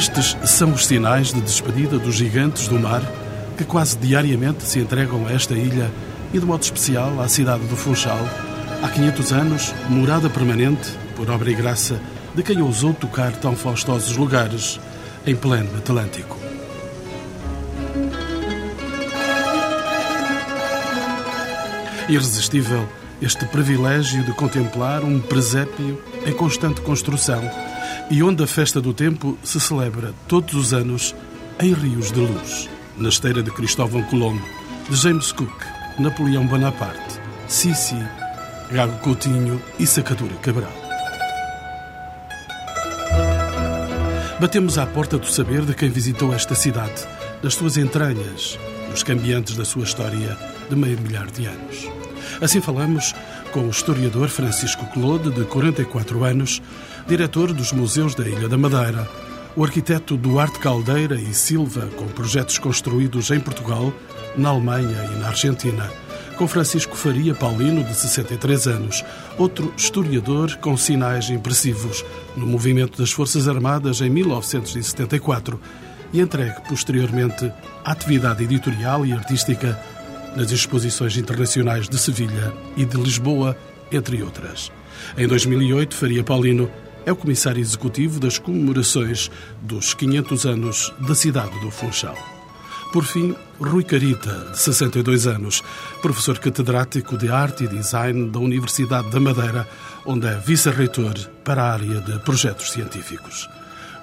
Estes são os sinais de despedida dos gigantes do mar que quase diariamente se entregam a esta ilha e, de modo especial, à cidade do Funchal, há 500 anos, morada permanente, por obra e graça, de quem ousou tocar tão faustosos lugares em pleno Atlântico. Irresistível este privilégio de contemplar um presépio em constante construção e onde a festa do tempo se celebra todos os anos em rios de luz, na esteira de Cristóvão Colombo, de James Cook, Napoleão Bonaparte, Sissi, Gago Coutinho e Sacadura Cabral. Batemos à porta do saber de quem visitou esta cidade, das suas entranhas, nos cambiantes da sua história de meio milhar de anos. Assim falamos com o historiador Francisco Claude, de 44 anos, diretor dos Museus da Ilha da Madeira, o arquiteto Duarte Caldeira e Silva, com projetos construídos em Portugal, na Alemanha e na Argentina, com Francisco Faria Paulino, de 63 anos, outro historiador com sinais impressivos. No movimento das Forças Armadas em 1974 e entregue posteriormente à atividade editorial e artística nas exposições internacionais de Sevilha e de Lisboa, entre outras. Em 2008, Faria Paulino é o comissário executivo das comemorações dos 500 anos da cidade do Funchal. Por fim, Rui Carita, de 62 anos, professor catedrático de Arte e Design da Universidade da Madeira, onde é vice-reitor para a área de projetos científicos.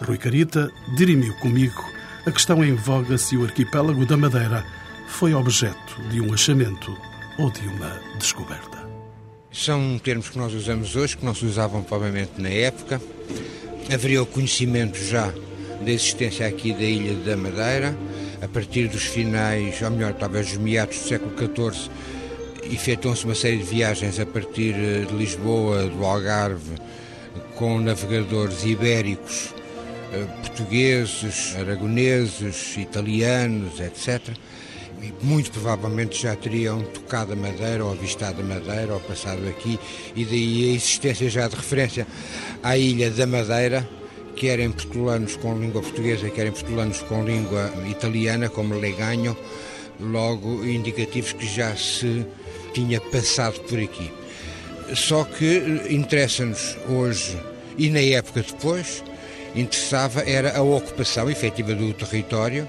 Rui Carita dirimiu comigo a questão em voga se o arquipélago da Madeira foi objeto de um achamento ou de uma descoberta. São termos que nós usamos hoje, que não se usavam provavelmente na época. Haveria o conhecimento já da existência aqui da Ilha da Madeira, a partir dos finais, ou melhor, talvez dos meados do século XIV, efetuam-se uma série de viagens a partir eh, de Lisboa, do Algarve, com navegadores ibéricos, eh, portugueses, aragoneses, italianos, etc e muito provavelmente já teriam tocado a Madeira ou avistado a Madeira ou passado aqui e daí a existência já de referência à ilha da Madeira querem portulanos com língua portuguesa, querem portulanos com língua italiana, como Leganho, logo indicativos que já se tinha passado por aqui. Só que interessa-nos hoje e na época depois, interessava era a ocupação efetiva do território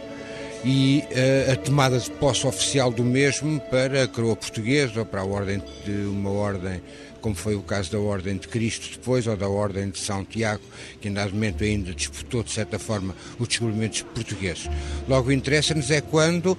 e uh, a tomada de posse oficial do mesmo para a coroa portuguesa ou para a ordem de uma ordem como foi o caso da Ordem de Cristo depois, ou da Ordem de São Tiago, que em dado momento ainda disputou, de certa forma, os descobrimentos portugueses. Logo, interessa-nos é quando,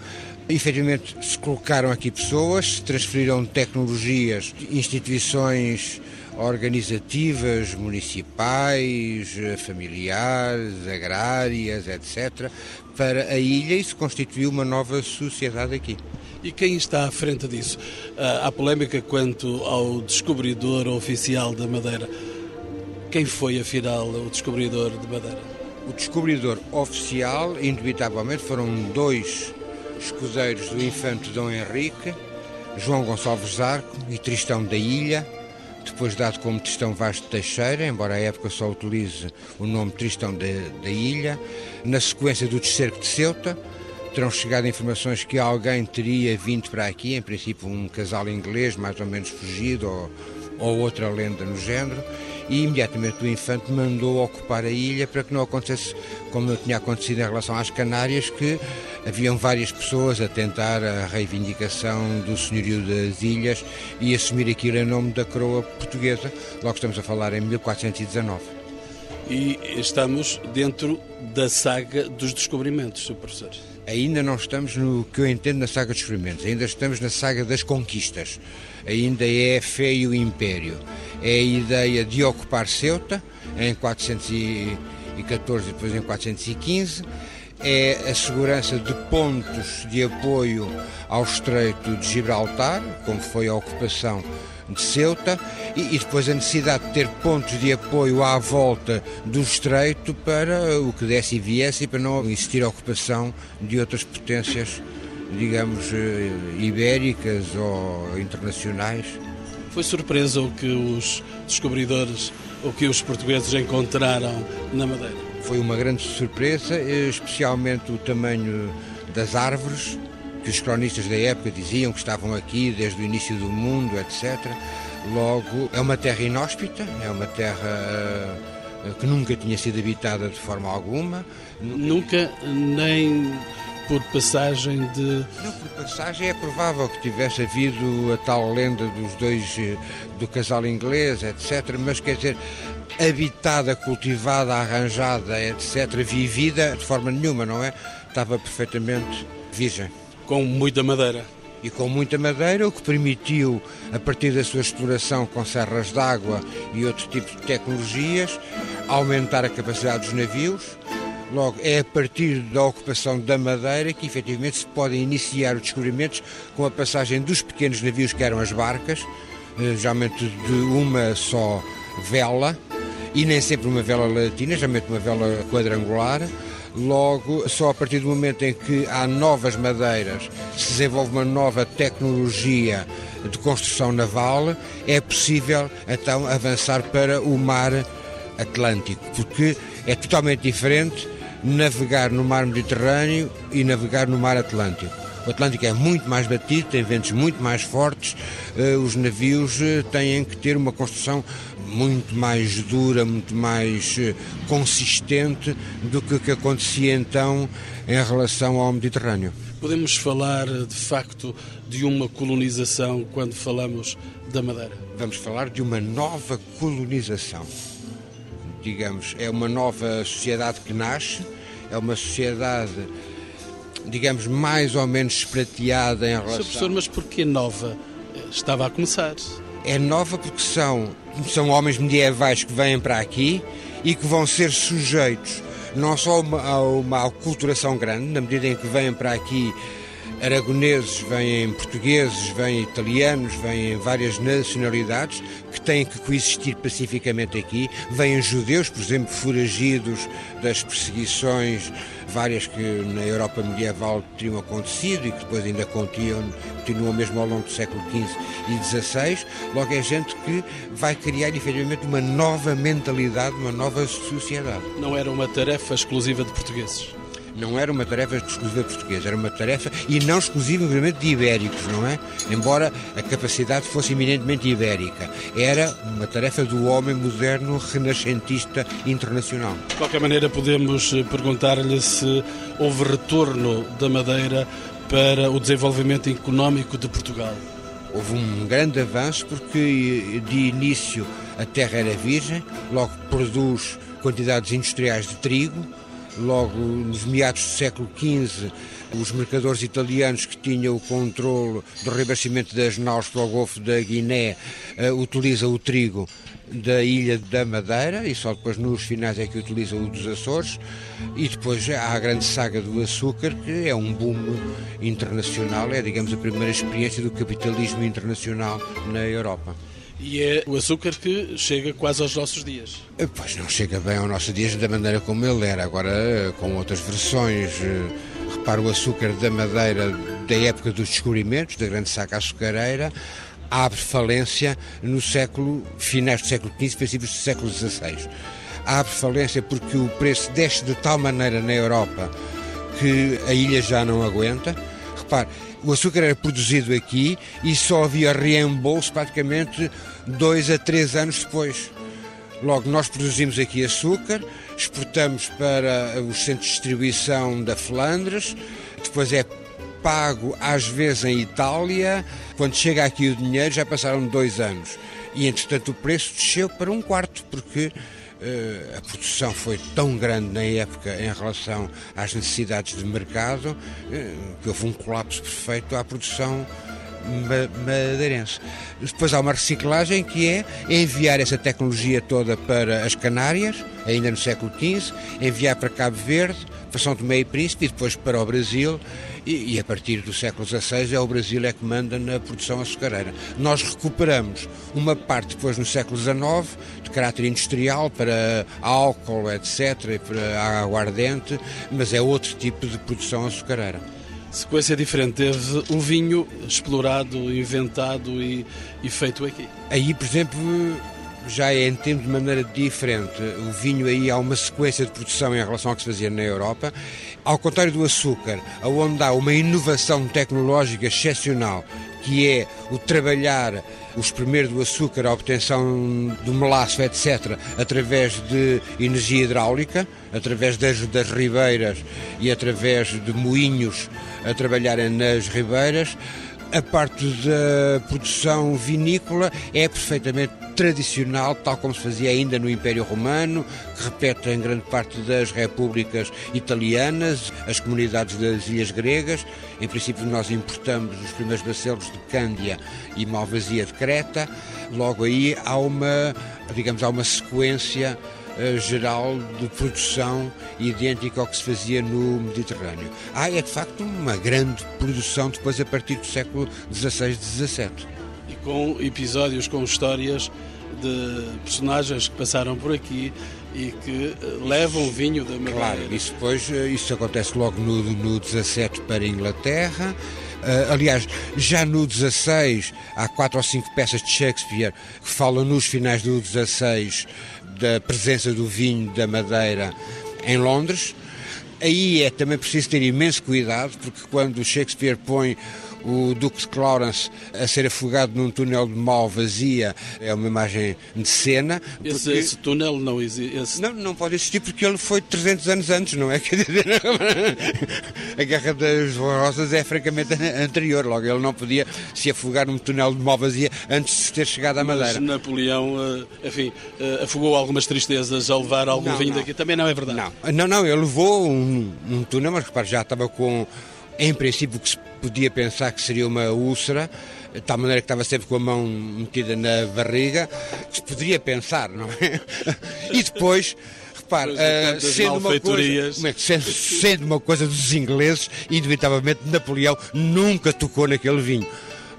efetivamente, se colocaram aqui pessoas, se transferiram tecnologias, instituições organizativas, municipais, familiares, agrárias, etc., para a ilha e se constituiu uma nova sociedade aqui. E quem está à frente disso? Ah, há polémica quanto ao descobridor oficial da Madeira. Quem foi, afinal, o descobridor de Madeira? O descobridor oficial, indubitavelmente, foram dois escudeiros do infante Dom Henrique, João Gonçalves Zarco e Tristão da Ilha, depois dado como Tristão Vaz de Teixeira, embora a época só utilize o nome Tristão da, da Ilha, na sequência do Descerco de Ceuta, terão chegado informações que alguém teria vindo para aqui, em princípio um casal inglês mais ou menos fugido ou, ou outra lenda no género, e imediatamente o infante mandou ocupar a ilha para que não acontecesse como tinha acontecido em relação às Canárias, que haviam várias pessoas a tentar a reivindicação do senhorio das ilhas e assumir aquilo em nome da coroa portuguesa. Logo estamos a falar em 1419. E estamos dentro da saga dos descobrimentos, Sr. Professor. Ainda não estamos no que eu entendo na saga dos descobrimentos, ainda estamos na saga das conquistas. Ainda é fé e o império. É a ideia de ocupar Ceuta em 414 e depois em 415 é a segurança de pontos de apoio ao Estreito de Gibraltar, como foi a ocupação de Ceuta, e, e, depois a necessidade de ter pontos de apoio à volta do Estreito para o que desse e viesse e para não existir ocupação de outras potências, digamos, eh, ibéricas ou internacionais. Foi surpresa o que os descobridores, o que os portugueses encontraram na Madeira? Foi uma grande surpresa, especialmente o tamanho das árvores, que os cronistas da época diziam que estavam aqui desde o início do mundo, etc. Logo, é uma terra inóspita, é uma terra eh, que nunca tinha sido habitada de forma alguma. Nunca, nem por passagem de. Não, por passagem é provável que tivesse havido a tal lenda dos dois, eh, do casal inglês, etc. Mas quer dizer, habitada, cultivada, arranjada, etc., vivida de forma nenhuma, não é? Estava perfeitamente virgem. Com muita madeira. E com muita madeira, o que permitiu, a partir da sua exploração com serras d'água e outro tipo de tecnologias, aumentar a capacidade dos navios. Logo, é a partir da ocupação da madeira que efetivamente se podem iniciar os descobrimentos com a passagem dos pequenos navios que eram as barcas, eh, geralmente de uma só vela, e nem sempre uma vela latina, geralmente uma vela quadrangular. Logo, só a partir do momento em que há novas madeiras, se desenvolve uma nova tecnologia de construção naval, é possível então avançar para o mar Atlântico, porque é totalmente diferente navegar no mar Mediterrâneo e navegar no mar Atlântico. O Atlântico é muito mais batido, tem ventos muito mais fortes, eh, os navios eh, têm que ter uma construção muito mais dura, muito mais eh, consistente do que o que acontecia então em relação ao Mediterrâneo. Podemos falar de facto de uma colonização quando falamos da Madeira? Vamos falar de uma nova colonização. Digamos, é uma nova sociedade que nasce, é uma sociedade digamos, mais ou menos esprateada em relação... Sr. Professor, mas porquê nova? Estava a começar. É nova porque são, são homens medievais que vêm para aqui e que vão ser sujeitos não só a uma, aculturação grande, na medida em que vêm para aqui aragoneses, vêm portugueses, vêm italianos, vêm várias nacionalidades que têm que coexistir pacificamente aqui. Vêm judeus, por exemplo, foragidos das perseguições várias que na Europa medieval tinham acontecido e que depois ainda continuam, continuam mesmo ao longo do século XV e XVI. Logo é gente que vai criar efetivamente uma nova mentalidade, uma nova sociedade. Não era uma tarefa exclusiva de portugueses? Não era uma tarefa exclusiva portuguesa, era uma tarefa e não exclusivamente de ibéricos, não é? Embora a capacidade fosse eminentemente ibérica. Era uma tarefa do homem moderno renascentista internacional. De qualquer maneira, podemos eh, perguntar-lhe se houve retorno da Madeira para o desenvolvimento económico de Portugal. Houve um grande avanço porque de início a terra era virgem, logo produz quantidades industriais de trigo, logo nos meados do século XV, os mercadores italianos que tinham o controle do reabastecimento das naus para o Golfo da Guiné uh, utilizam o trigo da ilha da Madeira e só depois nos finais é que utilizam o dos Açores e depois há a grande saga do açúcar que é um boom internacional, é digamos a primeira experiência do capitalismo internacional na Europa. E é o açúcar que chega quase aos nossos dias. Eh, pois não chega bem aos nossos dias da maneira como ele era, agora eh, com outras versões. Eh, repara o açúcar da madeira da época dos descobrimentos, da grande saca açucareira, abre falência no século, finais do século XV, princípios do século XVI. Abre falência porque o preço desce de tal maneira na Europa que a ilha já não aguenta. Repare, o açúcar era produzido aqui e só havia reembolso praticamente dois a três anos depois. Logo, nós produzimos aqui açúcar, exportamos para os centros de distribuição da Flandres, depois é pago às vezes em Itália. Quando chega aqui o dinheiro, já passaram dois anos. E entretanto o preço desceu para um quarto, porque a produção foi tão grande na época em relação às necessidades de mercado eh, que houve um colapso perfeito à produção madeirense. Depois há uma reciclagem que é enviar essa tecnologia toda para as Canárias, ainda no século XV, enviar para Cabo Verde, para São Tomé e Príncipe e depois para o Brasil e, e, a partir do século XVI é o Brasil é que manda na produção açucareira. Nós recuperamos uma parte depois no século XIX, de caráter industrial, para álcool, etc., para aguardente, mas é outro tipo de produção açucareira. Sequência diferente, teve o vinho explorado, inventado e, e feito aqui. Aí, por exemplo, já é entendido de maneira diferente. O vinho aí há uma sequência de produção em relação ao que se fazia na Europa. Ao contrário do açúcar, onde há uma inovação tecnológica excepcional, que é o trabalhar o espremer do açúcar, a obtenção do melaço, etc., através de energia hidráulica, através das, das ribeiras e através de moinhos a trabalharem nas ribeiras. A parte da produção vinícola é perfeitamente tradicional, tal como se fazia ainda no Império Romano, que repete em grande parte das repúblicas italianas, as comunidades das ilhas gregas. Em princípio, nós importamos os primeiros bacelos de Cândia e Malvasia de Creta. Logo aí há uma, digamos, há uma sequência eh, geral de produção idêntica ao que se fazia no Mediterrâneo. Há, é de facto, uma grande produção depois a partir do século XVI, XVII. E com episódios, com histórias de personagens que passaram por aqui e que eh, levam vinho da Madeira. Claro, isso depois, eh, isso acontece logo no, no 17 para a Inglaterra. Uh, aliás, já no 16 há quatro ou cinco peças de Shakespeare que falam nos finais do 16 da presença do vinho da Madeira em Londres. Aí é também preciso ter imenso cuidado, porque quando Shakespeare põe o Duque de Clarence a ser afogado num túnel de mal vazia é uma imagem de cena. Esse, esse túnel não existe? Não, não pode existir porque ele foi 300 anos antes, não é? a Guerra das Rosas é francamente anterior, logo ele não podia se afogar num túnel de mal vazia antes de ter chegado à Madeira. Mas Napoleão, eh, enfim, eh, afogou algumas tristezas a levar algum não, vinho não. daqui, também não é verdade? Não, não, não ele levou um, um túnel, mas repare, já estava com em princípio, que se podia pensar que seria uma úlcera, de tal maneira que estava sempre com a mão metida na barriga, que se poderia pensar, não é? E depois. Repare, uh, sendo, uma coisa, é sendo, sendo uma coisa dos ingleses, indubitavelmente Napoleão nunca tocou naquele vinho.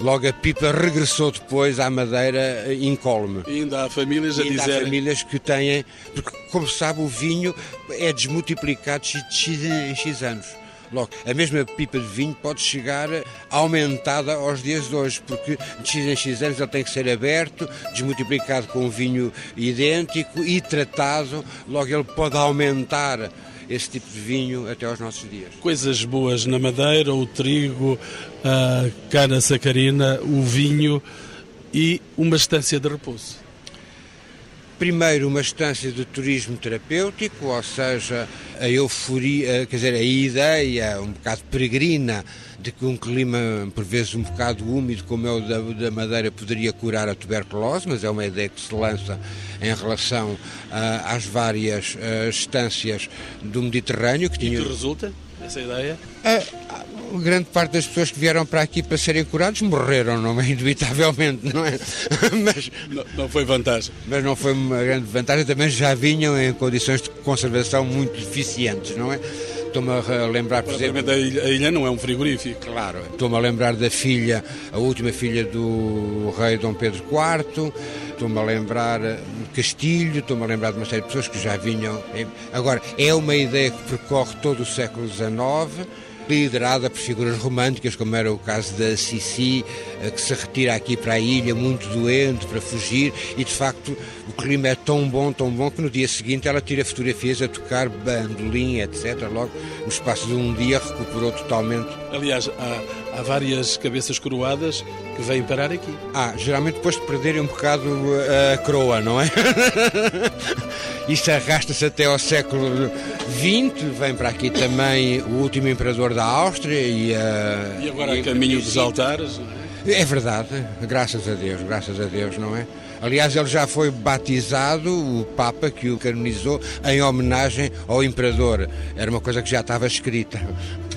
Logo a pipa regressou depois à Madeira incólume. E ainda há famílias a dizer. Há famílias que têm. Porque, como se sabe, o vinho é desmultiplicado de X em X anos. Logo, a mesma pipa de vinho pode chegar aumentada aos dias de hoje, porque de X em X anos ele tem que ser aberto, desmultiplicado com um vinho idêntico e tratado, logo ele pode aumentar esse tipo de vinho até aos nossos dias. Coisas boas na madeira, o trigo, a cana sacarina, o vinho e uma estância de repouso. Primeiro, uma estância de turismo terapêutico, ou seja, a euforia, quer dizer, a ideia um bocado peregrina de que um clima, por vezes um bocado úmido, como é o da, da Madeira, poderia curar a tuberculose, mas é uma ideia que se lança em relação uh, às várias uh, estâncias do Mediterrâneo. Que tinham... E que resulta, essa ideia? Uh, grande parte das pessoas que vieram para aqui para serem curados morreram, não é? Indubitavelmente, não é? Mas, não, não, foi vantagem. Mas não foi uma grande vantagem, também já vinham em condições de conservação muito deficientes, não é? Estou-me a lembrar, por exemplo... A ilha não é um frigorífico. Claro. Estou-me a lembrar da filha, a última filha do rei Dom Pedro IV, estou-me a lembrar do Castilho, estou-me a lembrar de uma série de pessoas que já vinham... Agora, é uma ideia que percorre todo o século XIX, liderada por figuras românticas, como era o caso da Sissi, eh, que se retira aqui para a ilha muito doente para fugir, e de facto o clima é tão bom, tão bom, que no dia seguinte ela tira fotografias a tocar bandolim, etc. Logo, no espaço de um dia, recuperou totalmente. Aliás, há, há várias cabeças coroadas que vêm parar aqui. Ah, geralmente depois de perderem um bocado a coroa, não é? Isto arrasta-se até ao século XX, vem para aqui também o último imperador da Áustria e a... E agora a caminho dos altares, é? É verdade, graças a Deus, graças a Deus, não é? Aliás, ele já foi batizado, o Papa que o canonizou, em homenagem ao Imperador. Era uma coisa que já estava escrita.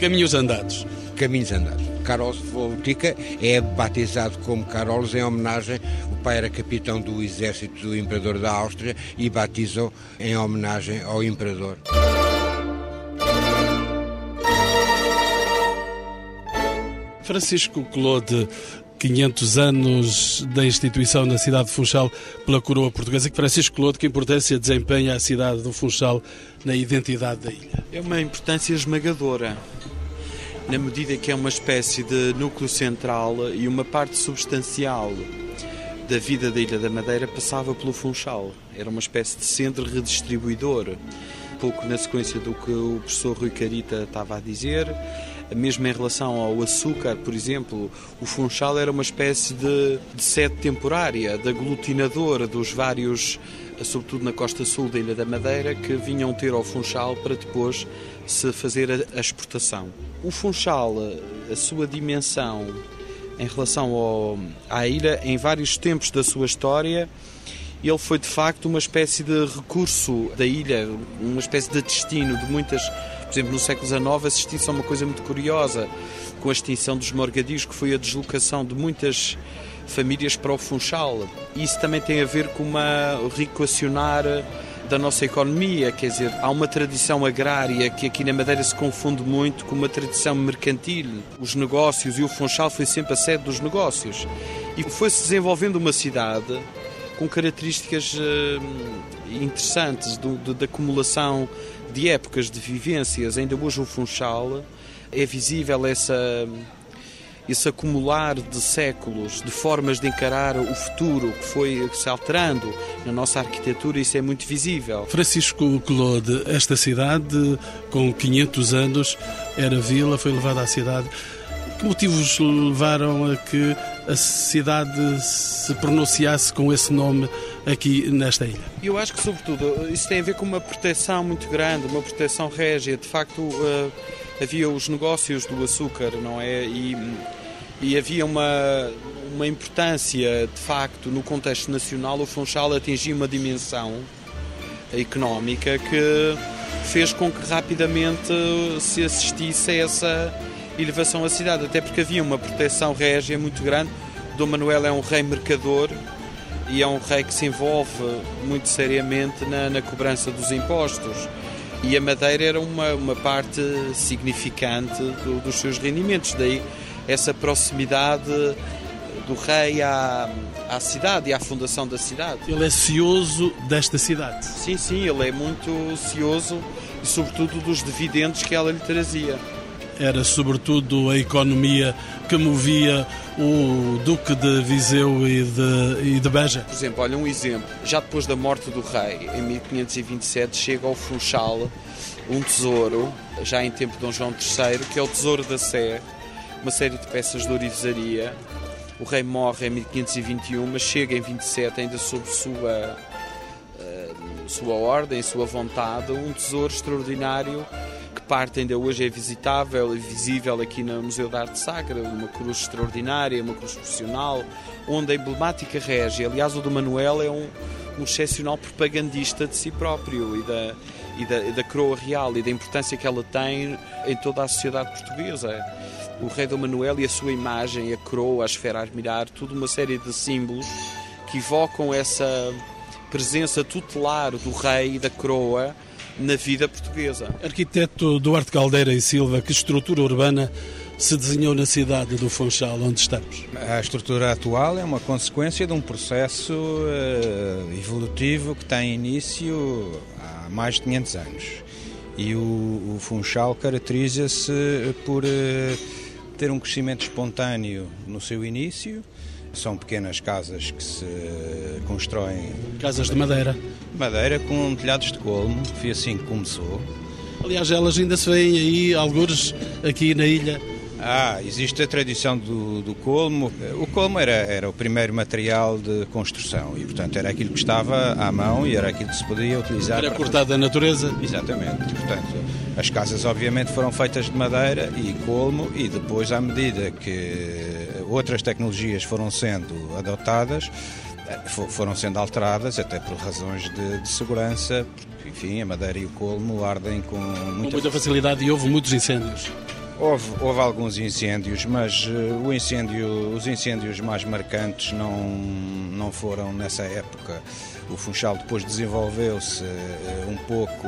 Caminhos andados. Caminhos andados. Carlos Voltica é batizado como Carlos em homenagem. O pai era capitão do exército do Imperador da Áustria e batizou em homenagem ao Imperador. Francisco Claude 500 anos da instituição na cidade de Funchal pela coroa portuguesa. Que Francisco Clodo, que importância desempenha a cidade do Funchal na identidade da ilha? É uma importância esmagadora, na medida que é uma espécie de núcleo central e uma parte substancial da vida da Ilha da Madeira passava pelo Funchal. Era uma espécie de centro redistribuidor. Pouco na sequência do que o professor Rui Carita estava a dizer, mesmo em relação ao açúcar, por exemplo, o Funchal era uma espécie de, de sede temporária, de aglutinador dos vários, sobretudo na costa sul da Ilha da Madeira, que vinham ter ao Funchal para depois se fazer a, a exportação. O Funchal, a sua dimensão em relação ao, à ilha, em vários tempos da sua história, ele foi de facto uma espécie de recurso da ilha, uma espécie de destino de muitas. Por exemplo, no século XIX assistiu-se a uma coisa muito curiosa, com a extinção dos morgadios, que foi a deslocação de muitas famílias para o Funchal. Isso também tem a ver com uma reequacionar da nossa economia, quer dizer, há uma tradição agrária que aqui na Madeira se confunde muito com uma tradição mercantil. Os negócios e o Funchal foi sempre a sede dos negócios. E foi-se desenvolvendo uma cidade com características uh, interessantes de, de acumulação de épocas de vivências. Ainda hoje o Funchal é visível essa esse acumular de séculos, de formas de encarar o futuro que foi se alterando na nossa arquitetura, isso é muito visível. Francisco Claude, esta cidade, com 500 anos, era vila, foi levada à cidade. Que motivos levaram a que a cidade se pronunciasse com esse nome aqui nesta ilha? Eu acho que, sobretudo, isso tem a ver com uma proteção muito grande, uma proteção régia. De facto, uh, havia os negócios do açúcar, não é? E, e havia uma, uma importância, de facto, no contexto nacional. O Funchal atingia uma dimensão económica que fez com que rapidamente se assistisse a essa elevação da cidade, até porque havia uma proteção régia muito grande. Dom Manuel é um rei mercador e é um rei que se envolve muito seriamente na, na cobrança dos impostos e a madeira era uma, uma parte significante do, dos seus rendimentos. Daí essa proximidade do rei à, à cidade e à fundação da cidade. Ele é cioso desta cidade. Sim, sim, ele é muito cioso e, sobretudo, dos dividendos que ela lhe trazia. Era, sobretudo, a economia que movia o Duque de Viseu e de, e de Beja? Por exemplo, olha um exemplo. Já depois da morte do rei, em 1527, chega ao Funchal um tesouro, já em tempo de Dom João III, que é o Tesouro da Sé, uma série de peças de orivesaria. O rei morre em 1521, mas chega em 27, ainda sob sua, uh, sua ordem, sua vontade, um tesouro extraordinário parte ainda hoje é visitável e visível aqui no Museu da Arte Sacra, uma cruz extraordinária, uma cruz profissional, onde a emblemática régia, aliás o do Manuel é um, um excepcional propagandista de si próprio e da, e da, da coroa real e da importância que ela tem em toda a sociedade portuguesa. O rei do Manuel e a sua imagem, a coroa, a esfera a admirar, tudo uma série de símbolos que evocam essa presença tutelar do rei e da coroa na vida portuguesa. Arquiteto Duarte Caldeira e Silva, que estrutura urbana se desenhou na cidade do Funchal, onde estamos? A estrutura atual é uma consequência de um processo uh, evolutivo que tem início há mais de 500 anos. E o, o Funchal caracteriza-se por uh, ter um crescimento espontâneo no seu início, são pequenas casas que se constroem. Casas de madeira. Madeira com telhados de colmo, foi assim que começou. Aliás, elas ainda se veem aí, alguns aqui na ilha. Ah, existe a tradição do, do colmo. O colmo era, era o primeiro material de construção e, portanto, era aquilo que estava à mão e era aquilo que se podia utilizar. Era cortado da natureza? Exatamente. Portanto, as casas, obviamente, foram feitas de madeira e colmo e depois, à medida que outras tecnologias foram sendo adotadas, eh, foram sendo alteradas, até por razões de, de segurança, porque, enfim, a madeira e o colmo ardem com muita, com muita facilidade e houve muitos incêndios. Houve, houve alguns incêndios, mas uh, incêndio, os incêndios mais marcantes não, não foram nessa época. O Funchal depois desenvolveu-se uh, um pouco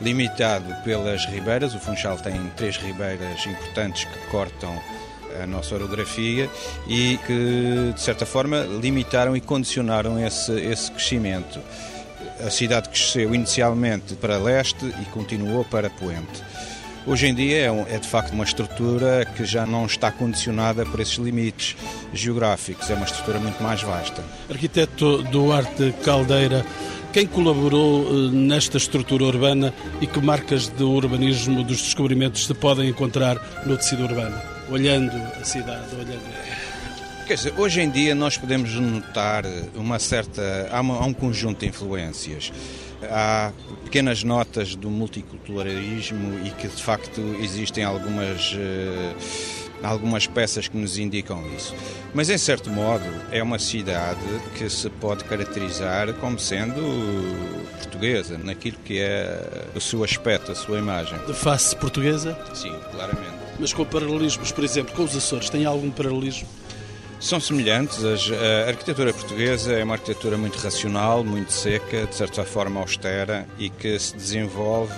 limitado pelas ribeiras. O Funchal tem três ribeiras importantes que cortam a nossa orografia e que, de certa forma, limitaram e condicionaram esse, esse crescimento. A cidade cresceu inicialmente para leste e continuou para poente. Hoje em dia é, é, de facto uma estrutura que já não está condicionada por esses limites geográficos, é uma estrutura muito mais vasta. Arquiteto Duarte Caldeira, quem colaborou eh, nesta estrutura urbana e que marcas de urbanismo dos descobrimentos se podem encontrar no tecido urbano? Olhando a cidade, olhando. Quer dizer, hoje em dia nós podemos notar uma certa. Há, um conjunto de influências. Há pequenas notas do multiculturalismo e que de facto existem algumas. Uh, algumas peças que nos indicam isso. Mas, em certo modo, é uma cidade que se pode caracterizar como sendo portuguesa, naquilo que é o seu aspecto, a sua imagem. De face portuguesa? Sim, claramente. Mas com paralelismos, por exemplo, com os Açores, tem algum paralelismo? São semelhantes. A arquitetura portuguesa é uma arquitetura muito racional, muito seca, de certa forma austera e que se desenvolve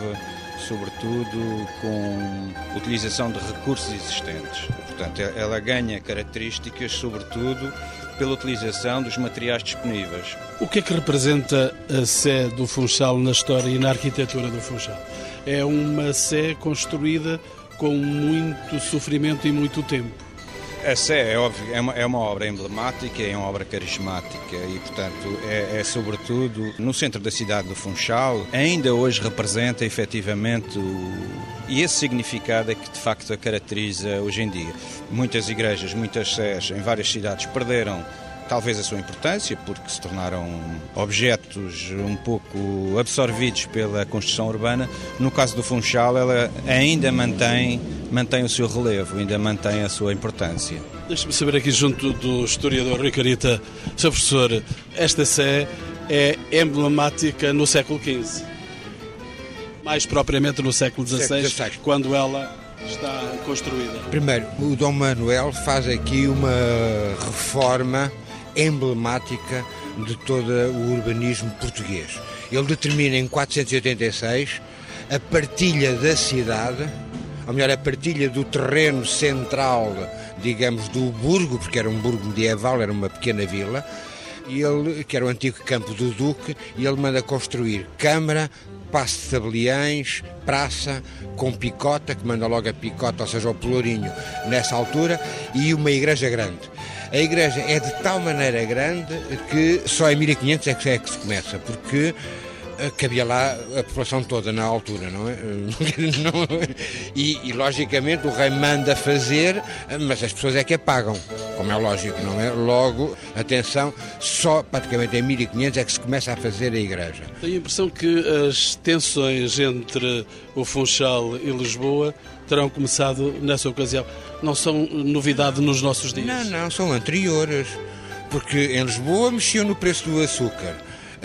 sobretudo com utilização de recursos existentes. Portanto, ela ganha características, sobretudo, pela utilização dos materiais disponíveis. O que é que representa a Sé do Funchal na história e na arquitetura do Funchal? É uma Sé construída com muito sofrimento e muito tempo. Essa é, é óbvio, é uma, é uma obra emblemática, é uma obra carismática e, portanto, é, é, sobretudo no centro da cidade do Funchal, ainda hoje representa efetivamente o, e esse significado é que de facto a caracteriza hoje em dia. Muitas igrejas, muitas sés em várias cidades perderam talvez a sua importância, porque se tornaram objetos um pouco absorvidos pela construção urbana. No caso do Funchal, ela ainda mantém, mantém o seu relevo, ainda mantém a sua importância. Deixe-me saber aqui, junto do historiador Rui Carita, Sr. Professor, esta sé é emblemática no século XV. Mais propriamente no século XVI, quando ela está construída. Primeiro, o Dom Manuel faz aqui uma reforma emblemática de todo o urbanismo português. Ele determina em 486 a partilha da cidade, ou melhor, a partilha do terreno central, digamos, do burgo, porque era um burgo medieval, era uma pequena vila, e ele, que era o antigo campo do Duque, e ele manda construir Câmara, Passo de Tabeliães, Praça, com picota, que manda logo a picota, ou seja, o pelourinho, nessa altura, e uma igreja grande. A igreja é de tal maneira grande que só em 1500 é que, é que se começa, porque eh, cabia lá a população toda na altura, não é? e, e, logicamente o rei manda fazer, mas as pessoas é que a pagam, como é lógico, não é? Logo, atenção, só praticamente em 1500 é que se começa a fazer a igreja. Tenho a impressão que as tensões entre o Funchal e Lisboa terão começado nessa ocasião não são novidade nos nossos dias. Não, não, são anteriores. Porque em Lisboa mexiam no preço do açúcar.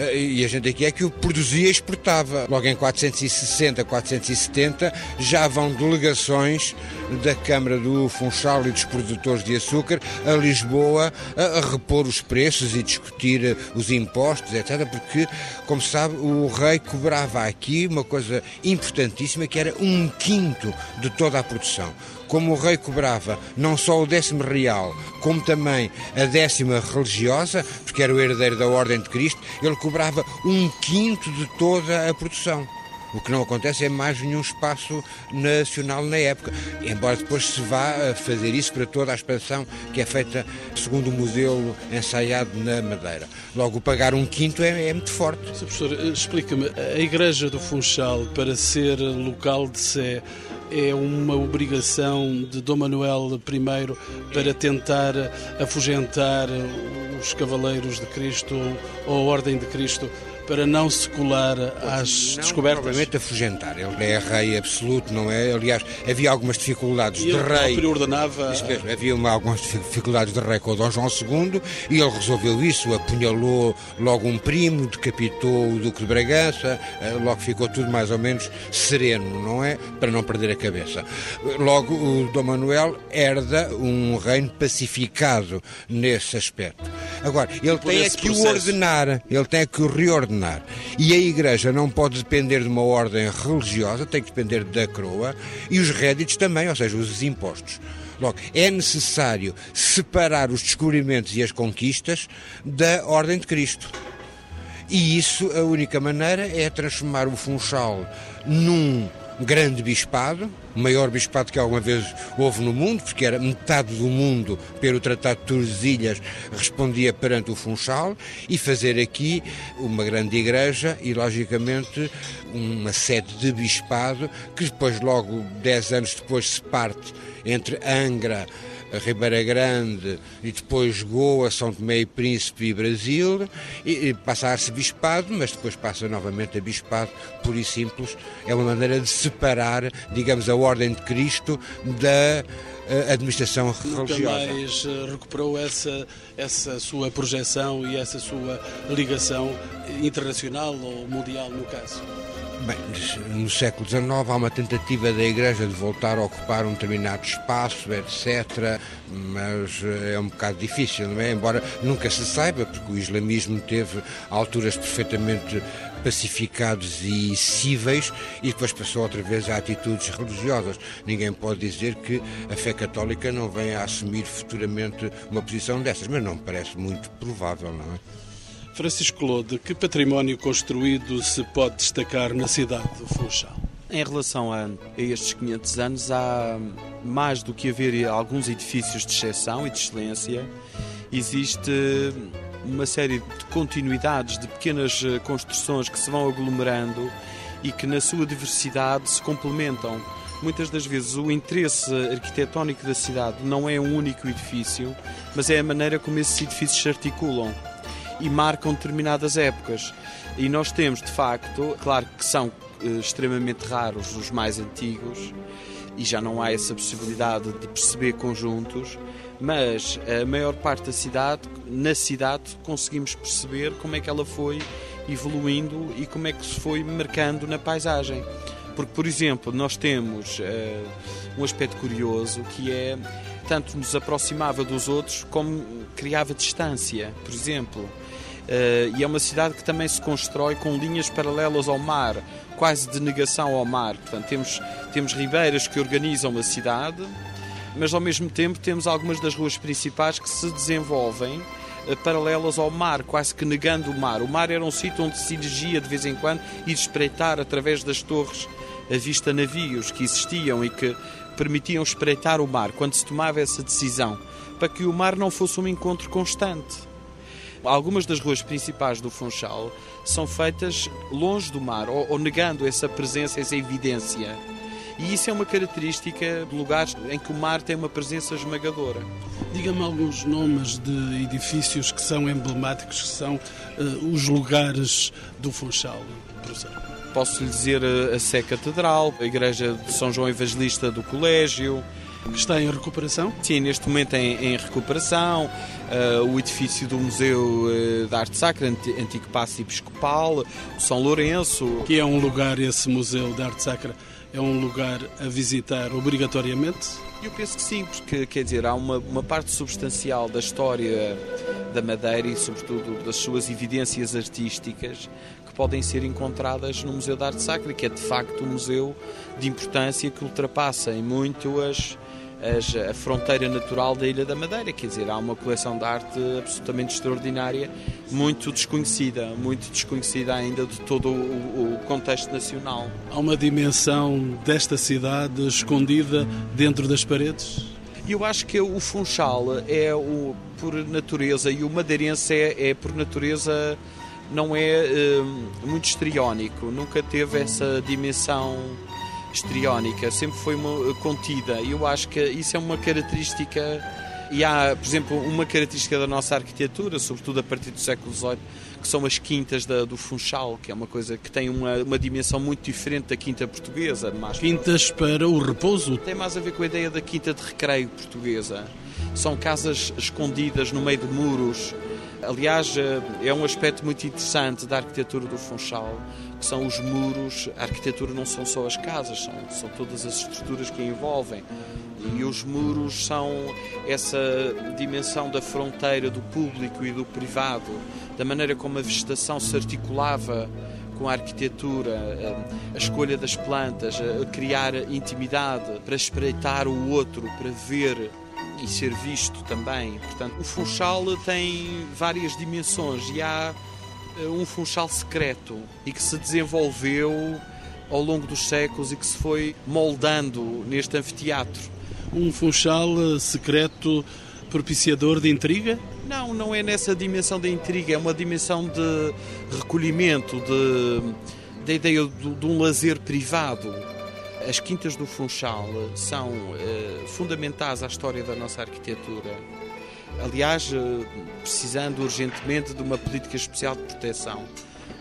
Eh, e a gente aqui é que o produzia e exportava. Logo em 460, 470, já vão delegações da Câmara do Funchal e dos produtores de açúcar a Lisboa a, repor os preços e discutir eh, os impostos, etc. Porque, como se sabe, o rei cobrava aqui uma coisa importantíssima que era um quinto de toda a produção como o rei cobrava não só o décimo real, como também a décima religiosa, porque era o herdeiro da Ordem de Cristo, ele cobrava um quinto de toda a produção. O que não acontece é mais nenhum espaço nacional na época, embora depois se vá fazer isso para toda a expansão que é feita segundo o modelo ensaiado na Madeira. Logo, pagar um quinto é, é muito forte. Sr. Professor, explica-me, a Igreja do Funchal, para ser local de sé, é uma obrigação de Dom Manuel I para tentar afugentar os Cavaleiros de Cristo ou a Ordem de Cristo para não se colar às não, descobertas? Provavelmente afugentar. Ele é rei absoluto, não é? Aliás, havia algumas dificuldades e de rei. Ele ordenava. Isso mesmo, havia uma, algumas dificuldades de rei com o Dom João II e ele resolveu isso, apunhalou logo um primo, decapitou o Duque de Bragança, eh, logo ficou tudo mais ou menos sereno, não é? Para não perder a cabeça. Logo, o Dom Manuel herda um reino pacificado nesse aspecto. Agora, ele Por tem que o ordenar, ele tem que o reordenar e a Igreja não pode depender de uma ordem religiosa, tem que depender da coroa e os réditos também, ou seja, os impostos. Logo, é necessário separar os descobrimentos e as conquistas da ordem de Cristo. E isso, a única maneira é transformar o Funchal num grande bispado, o maior bispado que alguma vez houve no mundo, porque era metade do mundo, pelo Tratado de Tordesilhas, respondia perante o Funchal, e fazer aqui uma grande igreja e, logicamente, uma sede de bispado, que depois, logo dez anos depois, se parte entre Angra Ribeira Grande e depois Goa, São Tomé e Príncipe e Brasil, e, e passa a arcebispado, mas depois passa novamente a bispado, puro e simples. É uma maneira de separar, digamos, a Ordem de Cristo da eh, administração Nunca religiosa. mais eh, recuperou essa, essa sua projeção e essa sua ligação internacional ou mundial, no caso. Bem, no século XIX há uma tentativa da Igreja de voltar a ocupar um determinado espaço, etc. Mas eh, é um bocado difícil, não é? Embora nunca se saiba, porque o islamismo teve alturas perfeitamente pacificados e cíveis e depois passou outra vez a atitudes religiosas. Ninguém pode dizer que a fé católica não venha a assumir futuramente uma posição dessas, mas não parece muito provável, não é? Francisco Lode, que património construído se pode destacar na cidade do Funchal? Em relação a, estes 500 anos, há mais do que haver alguns edifícios de exceção e de excelência, existe uma série de continuidades, de pequenas eh, construções que se vão aglomerando e que, na sua diversidade, se complementam. Muitas das vezes o interesse arquitetónico da cidade não é um único edifício, mas é a maneira como esses edifícios se articulam e marcam determinadas épocas. E nós temos, de facto, claro que são eh, extremamente raros os mais antigos e já não há essa possibilidade de perceber conjuntos, mas a maior parte da cidade, na cidade, conseguimos perceber como é que ela foi evoluindo e como é que se foi marcando na paisagem. Porque, por exemplo, nós temos uh, um aspecto curioso que é tanto nos aproximava dos outros como criava distância. Por exemplo, e é uma cidade que também se constrói com linhas paralelas ao mar, quase de negação ao mar. Portanto, temos, temos ribeiras que organizam a cidade, mas ao mesmo tempo temos algumas das ruas principais que se desenvolvem uh, paralelas ao mar, quase que negando o mar. O mar era um sítio onde se dirigia de vez em quando e espreitar através das torres a vista navios que existiam e que permitiam espreitar o mar quando se tomava essa decisão, para que o mar não fosse um encontro constante. Algumas das ruas principais do Funchal são feitas longe do mar, ou, ou negando essa presença, essa evidência. E isso é uma característica de lugares em que o mar tem uma presença esmagadora. Diga-me alguns nomes de edifícios que são emblemáticos, que são uh, os lugares do Funchal, professor. Posso lhe dizer a Sé Catedral, a Igreja de São João Evangelista do Colégio, que está em recuperação? Sim, neste momento em, em recuperação. Uh, o edifício do Museu uh, de Arte Sacra, Antigo Passo Episcopal, o São Lourenço. Que é um lugar, esse Museu de Arte Sacra, é um lugar a visitar obrigatoriamente? Eu penso que sim, porque quer dizer, há uma, uma parte substancial da história da Madeira e, sobretudo, das suas evidências artísticas que podem ser encontradas no Museu de Arte Sacra, que é de facto um museu de importância que ultrapassa em muito as, as, a fronteira natural da Ilha da Madeira. Quer dizer, há uma coleção de arte absolutamente extraordinária, muito desconhecida, muito desconhecida ainda de todo o, o contexto nacional. Há uma dimensão desta cidade escondida dentro das paredes? Eu acho que o Funchal é o, por natureza e o madeirense é, é por natureza não é uh, muito estriónico, nunca teve essa dimensão estriónica, sempre foi uma, contida. E eu acho que isso é uma característica. E há, por exemplo, uma característica da nossa arquitetura, sobretudo a partir do século XVIII, que são as quintas da, do Funchal, que é uma coisa que tem uma, uma dimensão muito diferente da quinta portuguesa. Mais quintas para o repouso? Tem mais a ver com a ideia da quinta de recreio portuguesa. São casas escondidas no meio de muros, Aliás, eh, é um aspecto muito interessante da arquitetura do Funchal, que são os muros. A arquitetura não são só as casas, são, são todas as estruturas que a envolvem. E os muros são essa dimensão da fronteira do público e do privado, da maneira como a vegetação se articulava com a arquitetura, eh, a escolha das plantas, a criar intimidade para espreitar o outro, para ver e ser visto também. Portanto, o Funchal tem várias dimensões e há um Funchal secreto e que se desenvolveu ao longo dos séculos e que se foi moldando neste anfiteatro. Um Funchal eh, secreto propiciador de intriga? Não, não é nessa dimensão da intriga, é uma dimensão de recolhimento, de, da ideia de, de, um lazer privado. As quintas do Funchal são eh, fundamentais à história da nossa arquitetura. Aliás, eh, precisando urgentemente de uma política especial de proteção.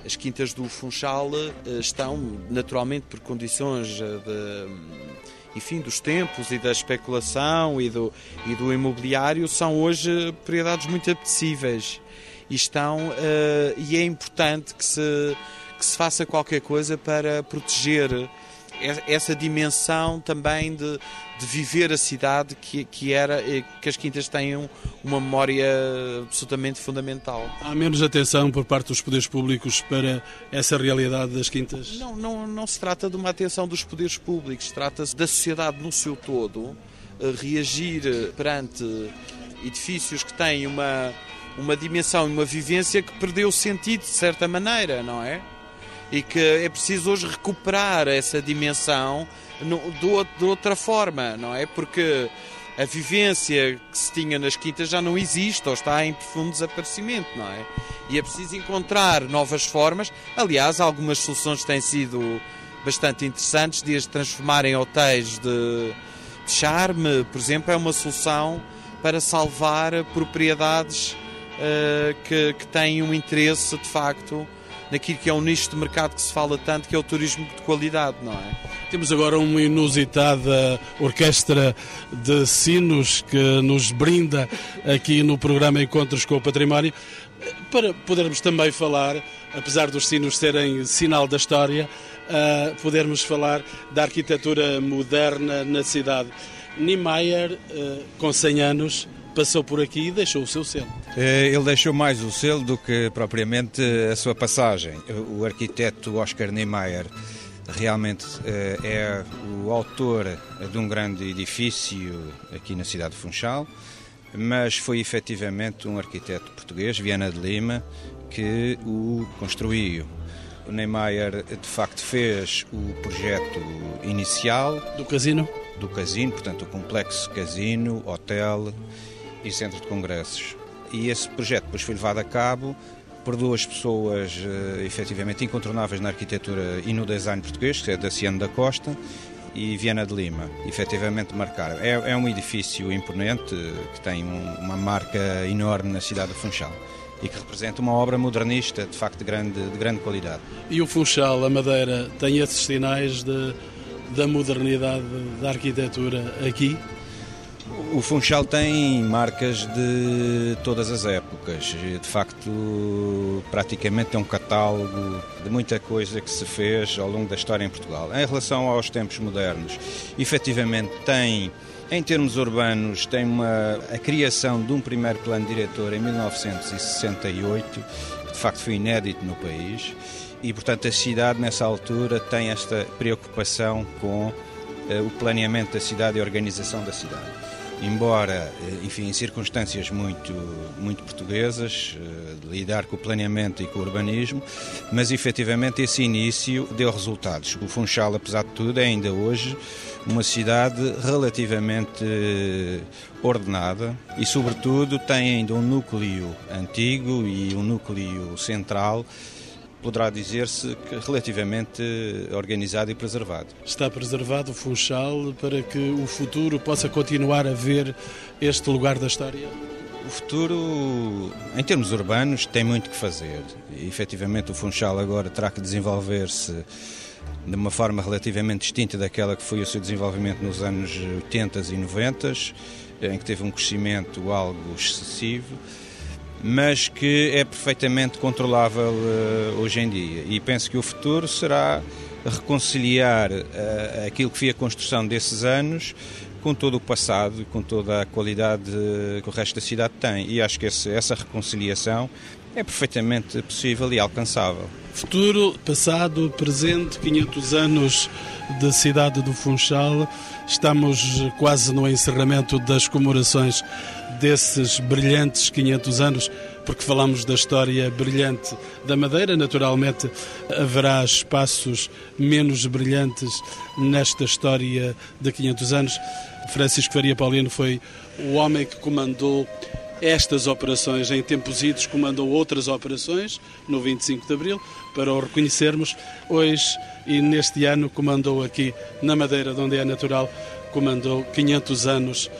As quintas do Funchal eh, estão, naturalmente, por condições eh, de enfim, dos tempos e da especulação e do, e do imobiliário são hoje propriedades muito apetecíveis e estão uh, e é importante que se, que se faça qualquer coisa para proteger essa dimensão também de, de viver a cidade que, que era que as quintas tenham uma memória absolutamente fundamental. Há menos atenção por parte dos poderes públicos para essa realidade das quintas? Não, não, não se trata de uma atenção dos poderes públicos, trata-se da sociedade no seu todo reagir perante edifícios que têm uma, uma dimensão e uma vivência que perdeu sentido de certa maneira, não é? E que é preciso hoje recuperar essa dimensão no, de outra forma, não é? Porque a vivência que se tinha nas quintas já não existe ou está em profundo desaparecimento, não é? E é preciso encontrar novas formas. Aliás, algumas soluções têm sido bastante interessantes, desde transformar em hotéis de, de charme, por exemplo, é uma solução para salvar propriedades uh, que, que têm um interesse de facto naquilo que é um nicho de mercado que se fala tanto, que é o turismo de qualidade, não é? Temos agora uma inusitada orquestra de sinos que nos brinda aqui no programa Encontros com o Património, para podermos também falar, apesar dos sinos serem sinal da história, uh, podermos falar da arquitetura moderna na cidade. Niemeyer, uh, com 100 anos, passou por aqui e deixou o seu selo. Eh, ele deixou mais o selo do que propriamente a sua passagem. O arquiteto Oscar Niemeyer realmente eh, é o autor de um grande edifício aqui na cidade de Funchal, mas foi efetivamente um arquiteto português, Viana de Lima, que o construiu. O Niemeyer de facto fez o projeto inicial do casino, do casino, portanto o complexo casino, hotel e centro de congressos. E esse projeto depois foi levado a cabo por duas pessoas uh, efetivamente incontornáveis na arquitetura e no design português, que é Daciano da Costa e Viana de Lima. Efetivamente marcaram. É, é um edifício imponente que tem um, uma marca enorme na cidade de Funchal e que representa uma obra modernista de facto de grande, de grande qualidade. E o Funchal, a Madeira, tem esses sinais de, da modernidade da arquitetura aqui? O Funchal tem marcas de todas as épocas. De facto, praticamente é um catálogo de muita coisa que se fez ao longo da história em Portugal. Em relação aos tempos modernos, efetivamente tem, em termos urbanos, tem uma, a criação de um primeiro plano diretor em 1968, que de facto foi inédito no país. E, portanto, a cidade, nessa altura, tem esta preocupação com uh, o planeamento da cidade e a organização da cidade embora, eh, enfim, em circunstâncias muito, muito portuguesas, eh, lidar com o planeamento e com o urbanismo, mas efetivamente esse início deu resultados. O Funchal, apesar de tudo, é ainda hoje uma cidade relativamente eh, ordenada e, sobretudo, tem ainda um núcleo antigo e um núcleo central poderá dizer-se que relativamente organizado e preservado. Está preservado o Funchal para que o futuro possa continuar a ver este lugar da história? O futuro, em termos urbanos, tem muito que fazer. E, efetivamente, o Funchal agora terá que desenvolver-se de uma forma relativamente distinta daquela que foi o seu desenvolvimento nos anos 80 e 90, em que teve um crescimento algo excessivo mas que é perfeitamente controlável uh, hoje em dia. E penso que o futuro será reconciliar uh, aquilo que foi a construção desses anos com todo o passado, com toda a qualidade que o resto da cidade tem. E acho que esse, essa reconciliação é perfeitamente possível e alcançável. Futuro, passado, presente, 500 anos da cidade do Funchal. Estamos quase no encerramento das comemorações desses brilhantes 500 anos, porque falamos da história brilhante da Madeira, naturalmente haverá espaços menos brilhantes nesta história de 500 anos. Francisco Faria Paulino foi o homem que comandou estas operações em tempos idos, comandou outras operações no 25 de Abril, para o reconhecermos. Hoje e neste ano comandou aqui na Madeira, de onde é natural, comandou 500 anos.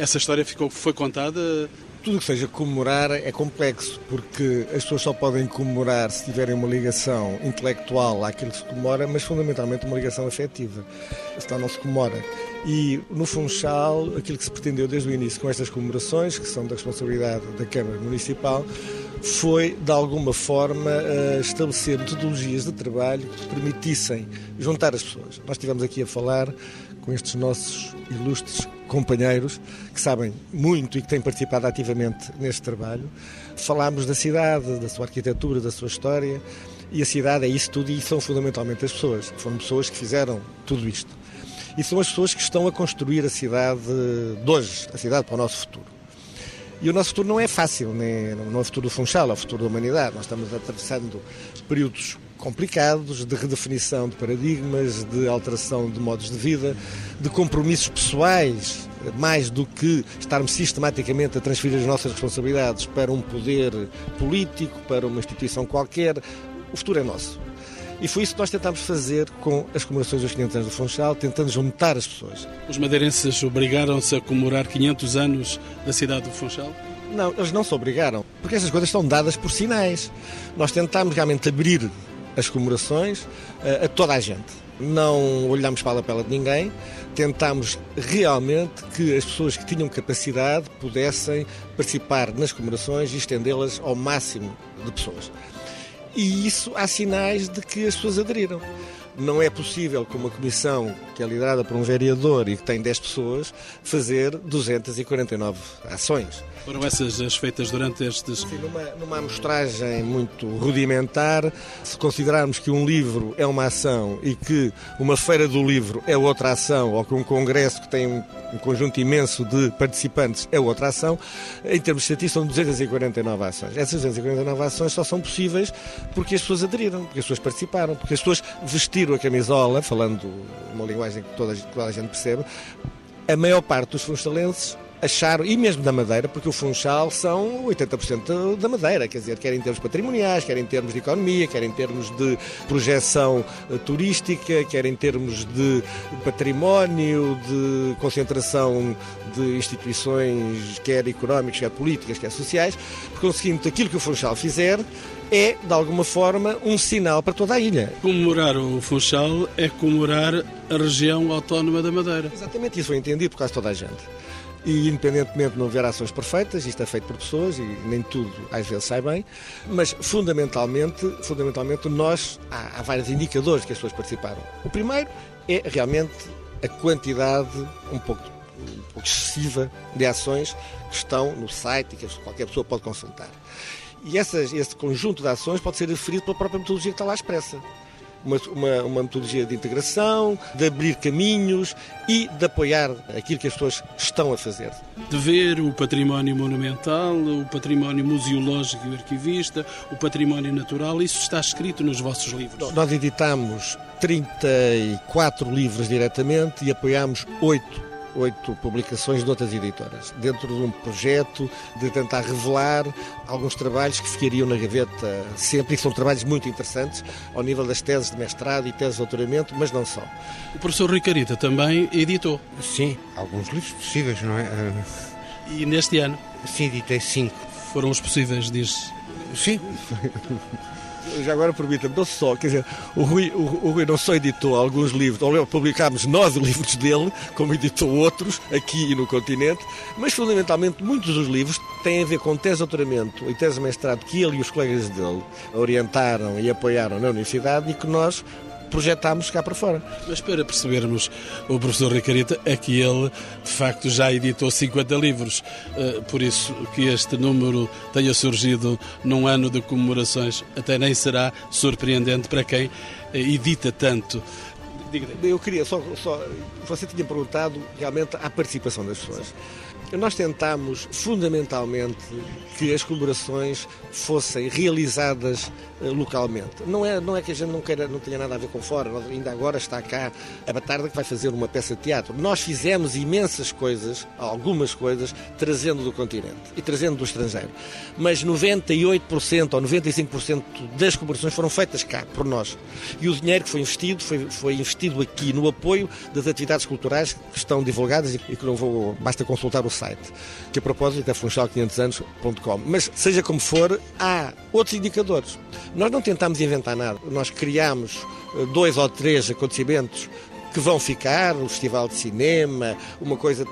Essa história ficou, foi contada tudo que seja comemorar é complexo, porque as pessoas só podem comemorar se tiverem uma ligação intelectual àquilo que se comemora, mas fundamentalmente uma ligação afetiva. Senão não se comemora. E no Funchal, aquilo que se pretendeu desde o início com estas comemorações, que são da responsabilidade da Câmara Municipal, foi, de alguma forma, eh, estabelecer metodologias de trabalho que permitissem juntar as pessoas. Nós estivemos aqui a falar com estes nossos ilustres companheiros que sabem muito e que têm participado ativamente neste trabalho. Falámos da cidade, da sua arquitetura, da sua história, e a cidade é isso tudo e são fundamentalmente as pessoas. Foram pessoas que fizeram tudo isto. E são as pessoas que estão a construir a cidade de hoje, a cidade para o nosso futuro. E o nosso futuro não é fácil, nem, não é o futuro do Funchal, é o futuro da humanidade. Nós estamos atravessando períodos complicados de redefinição de paradigmas, de alteração de modos de vida, de compromissos pessoais, mais do que estarmos sistematicamente a transferir as nossas responsabilidades para um poder político, para uma instituição qualquer. O futuro é nosso. E foi isso que nós tentámos fazer com as comemorações dos 500 anos do Funchal, tentando juntar as pessoas. Os madeirenses obrigaram-se a comemorar 500 anos da cidade do Funchal? Não, eles não se obrigaram, porque essas coisas são dadas por sinais. Nós tentámos realmente abrir as comemorações a, a toda a gente. Não olhámos para a lapela de ninguém, tentámos realmente que as pessoas que tinham capacidade pudessem participar nas comemorações e estendê-las ao máximo de pessoas. E isso há sinais de que as pessoas aderiram. Não é possível, com uma comissão que é liderada por um vereador e que tem 10 pessoas, fazer 249 ações. Foram essas as feitas durante estes. Sim, numa, numa amostragem muito rudimentar, se considerarmos que um livro é uma ação e que uma feira do livro é outra ação, ou que um congresso que tem um conjunto imenso de participantes é outra ação, em termos estatísticos são 249 ações. Essas 249 ações só são possíveis porque as pessoas aderiram, porque as pessoas participaram, porque as pessoas vestiram a camisola, falando uma linguagem que toda, toda a gente percebe, a maior parte dos funchalenses acharam, e mesmo da Madeira, porque o Funchal são 80% da Madeira, quer dizer, quer em termos patrimoniais, quer em termos de economia, quer em termos de projeção eh, turística, quer em termos de património, de concentração de instituições, quer económicas, quer políticas, quer sociais, por conseguinte, aquilo que o Funchal fizer é, de alguma forma, um sinal para toda a ilha. Comemorar o Funchal é comemorar a região autónoma da Madeira. Exatamente, isso foi entendido por de toda a gente. E independentemente de não haver ações perfeitas, isto é feito por pessoas e nem tudo às vezes sai bem, mas fundamentalmente, fundamentalmente nós, há, há vários indicadores que as pessoas participaram. O primeiro é realmente a quantidade um pouco, um pouco excessiva de ações que estão no site e que qualquer pessoa pode consultar. E essas, esse conjunto de ações pode ser referido pela própria metodologia que está lá expressa uma, uma, uma, metodologia de integração, de abrir caminhos e de apoiar aquilo que as pessoas estão a fazer. De ver o património monumental, o património museológico e arquivista, o património natural, isso está escrito nos vossos livros? Nós editamos 34 livros diretamente e apoiamos 8 oito publicações de outras editoras, dentro de um projeto de tentar revelar alguns trabalhos que ficariam na gaveta sempre, e são trabalhos muito interessantes, ao nível das teses de mestrado e teses de doutoramento, mas não só. O professor Rui Carita também editou? Sim, alguns livros possíveis, não é? E neste ano? Sim, editei cinco. Foram os possíveis, diz Sim. já agora permita-me, não só, quer dizer, o Rui, o, o Rui não só editou alguns livros, ou publicámos nós livros dele, como editou outros aqui e no continente, mas fundamentalmente muitos dos livros têm a ver com tese de doutoramento e tese de mestrado que ele e os colegas dele orientaram e apoiaram na universidade e que nós projetámos cá para fora. Mas para percebermos o professor Ricarita, é que ele, de facto, já editou 50 livros. Eh, por isso que este número tenha surgido num ano de comemorações, até nem será surpreendente para quem eh, edita tanto. Eu queria só, só. Você tinha perguntado realmente a participação das pessoas. Nós tentámos fundamentalmente que as comemorações fossem realizadas eh, localmente. Não é, não é que a gente não queira, não tenha nada a ver com fora, ainda agora está cá a Batarda que vai fazer uma peça de teatro. Nós fizemos imensas coisas, algumas coisas, trazendo do continente e trazendo do estrangeiro. Mas 98% ou 95% das comemorações foram feitas cá, por nós. E o dinheiro que foi investido, foi, foi investido aqui no apoio das atividades culturais que estão divulgadas e que não vou, basta consultar o site, que a propósito é funchal500anos.com. Mas seja como for, há outros indicadores. Nós não tentámos inventar nada. Nós criámos eh, dois ou três acontecimentos que vão ficar, o Festival de Cinema, uma coisa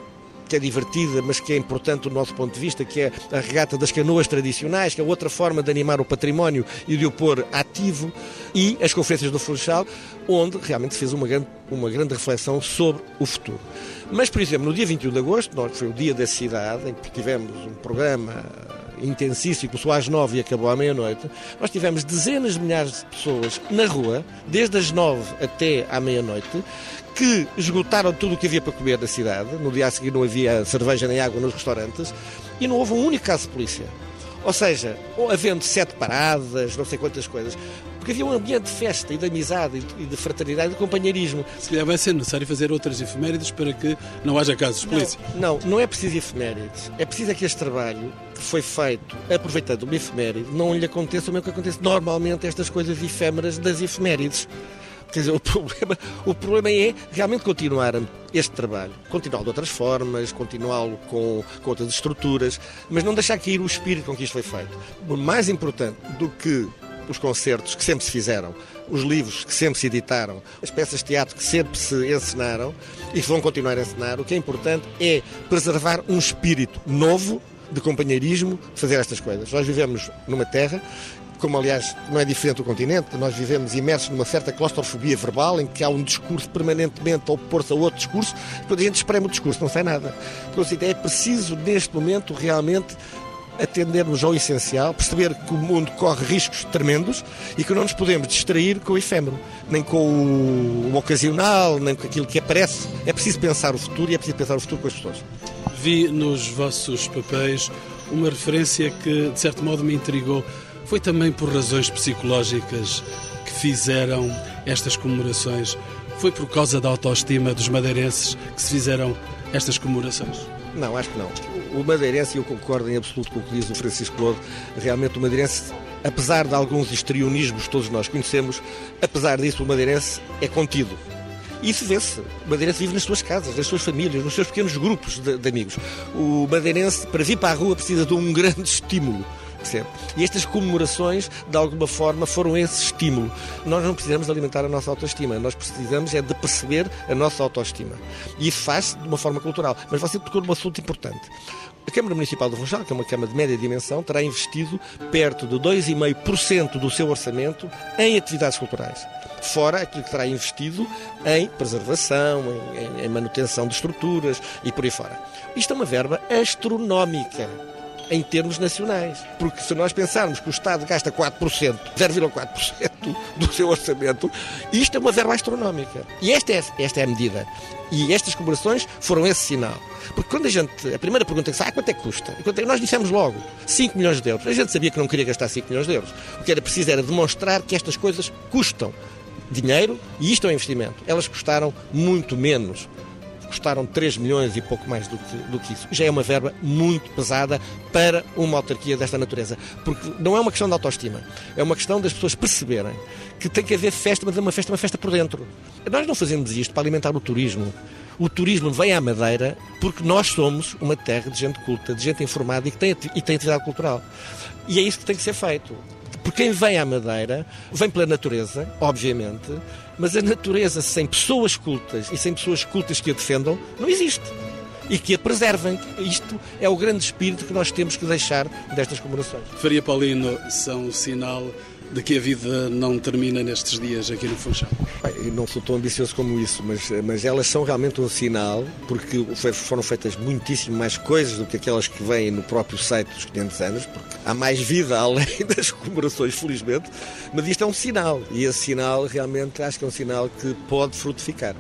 que é divertida, mas que é importante do nosso ponto de vista, que é a regata das canoas tradicionais, que é outra forma de animar o património e de o pôr ativo, e as conferências do Funchal, onde realmente se fez uma grande, uma grande reflexão sobre o futuro. Mas, por exemplo, no dia 21 de agosto, nós, foi o dia da cidade, em que tivemos um programa intensíssimo, começou às nove e acabou à meia-noite, nós tivemos dezenas de milhares de pessoas na rua, desde as nove até à meia-noite, que esgotaram tudo o que havia para comer na cidade. No dia a seguir não havia cerveja nem água nos restaurantes e não houve um único caso de polícia. Ou seja, havendo sete paradas, não sei quantas coisas, porque havia um ambiente de festa e de amizade e de fraternidade e de companheirismo. Se calhar vai ser necessário fazer outras efemérides para que não haja casos de polícia. Não, não, não é preciso efemérides. É preciso é que este trabalho que foi feito aproveitando uma efeméride não lhe aconteça o mesmo que acontece normalmente estas coisas efêmeras das efemérides. Quer dizer, o problema, o problema é realmente continuar este trabalho, continuá-lo de outras formas, continuá-lo com, com outras estruturas, mas não deixar cair o espírito com que isto foi feito. Mais importante do que os concertos que sempre se fizeram, os livros que sempre se editaram, as peças de teatro que sempre se encenaram e que vão continuar a encenar, o que é importante é preservar um espírito novo de companheirismo, fazer estas coisas. Nós vivemos numa terra como aliás não é diferente do continente, nós vivemos imersos numa certa claustrofobia verbal, em que há um discurso permanentemente a opor-se a outro discurso, e quando a gente espreme o discurso não sai nada. Então, assim, é preciso, neste momento, realmente atendermos ao essencial, perceber que o mundo corre riscos tremendos e que não nos podemos distrair com o efêmero, nem com o, ocasional, nem com aquilo que aparece. É preciso pensar o futuro e é preciso pensar o futuro com as pessoas. Vi nos vossos papéis uma referência que, de certo modo, me intrigou foi também por razões psicológicas que fizeram estas comemorações? Foi por causa da autoestima dos madeirenses que se fizeram estas comemorações? Não, acho que não. O madeirense, eu concordo em absoluto com o que diz o Francisco Lodo, realmente o madeirense, apesar de alguns histrionismos que todos nós conhecemos, apesar disso o madeirense é contido. E isso vê-se. O madeirense vive nas suas casas, nas suas famílias, nos seus pequenos grupos de, de amigos. O madeirense, para vir para a rua, precisa de um grande estímulo E estas comemorações, de alguma forma, foram esse estímulo. Nós não precisamos alimentar a nossa autoestima, nós precisamos é de perceber a nossa autoestima. E isso faz de uma forma cultural. Mas você tocou num assunto importante. A Câmara Municipal de Funchal, que é uma Câmara de média dimensão, terá investido perto de 2,5% do seu orçamento em atividades culturais. Fora aquilo que terá investido em preservação, em, em manutenção de estruturas e por aí fora. Isto é uma verba astronómica em termos nacionais. Porque se nós pensarmos que o Estado gasta 4%, 0,4% do seu orçamento, isto é uma verba astronómica. E esta é, esta é a medida. E estas comemorações foram esse sinal. Porque quando a gente. A primeira pergunta é ah, quanto é que custa? E nós dissemos logo 5 milhões de euros. A gente sabia que não queria gastar 5 milhões de euros. O que era preciso era demonstrar que estas coisas custam dinheiro e isto é um investimento. Elas custaram muito menos custaram 3 milhões e pouco mais do que, do que isso. Já é uma verba muito pesada para uma autarquia desta natureza. Porque não é uma questão de autoestima, é uma questão das pessoas perceberem que tem que haver festa, mas é uma festa, uma festa por dentro. Nós não fazemos isto para alimentar o turismo. O turismo vem à Madeira porque nós somos uma terra de gente culta, de gente informada e que tem, e tem atividade cultural. E é isso que tem que ser feito. Porque quem vem à Madeira vem pela natureza, obviamente, mas a natureza sem pessoas cultas e sem pessoas cultas que a defendam não existe. E que a preservem. Isto é o grande espírito que nós temos que deixar destas comemorações. Faria Paulino são um sinal de que a vida não termina nestes dias aqui no Funchal? Bem, não sou tão ambicioso como isso, mas, mas elas são realmente um sinal, porque foram feitas muitíssimo mais coisas do que aquelas que vêm no próprio site dos 500 anos, porque há mais vida além das comemorações, felizmente, mas isto é um sinal, e esse sinal realmente acho que é um sinal que pode frutificar.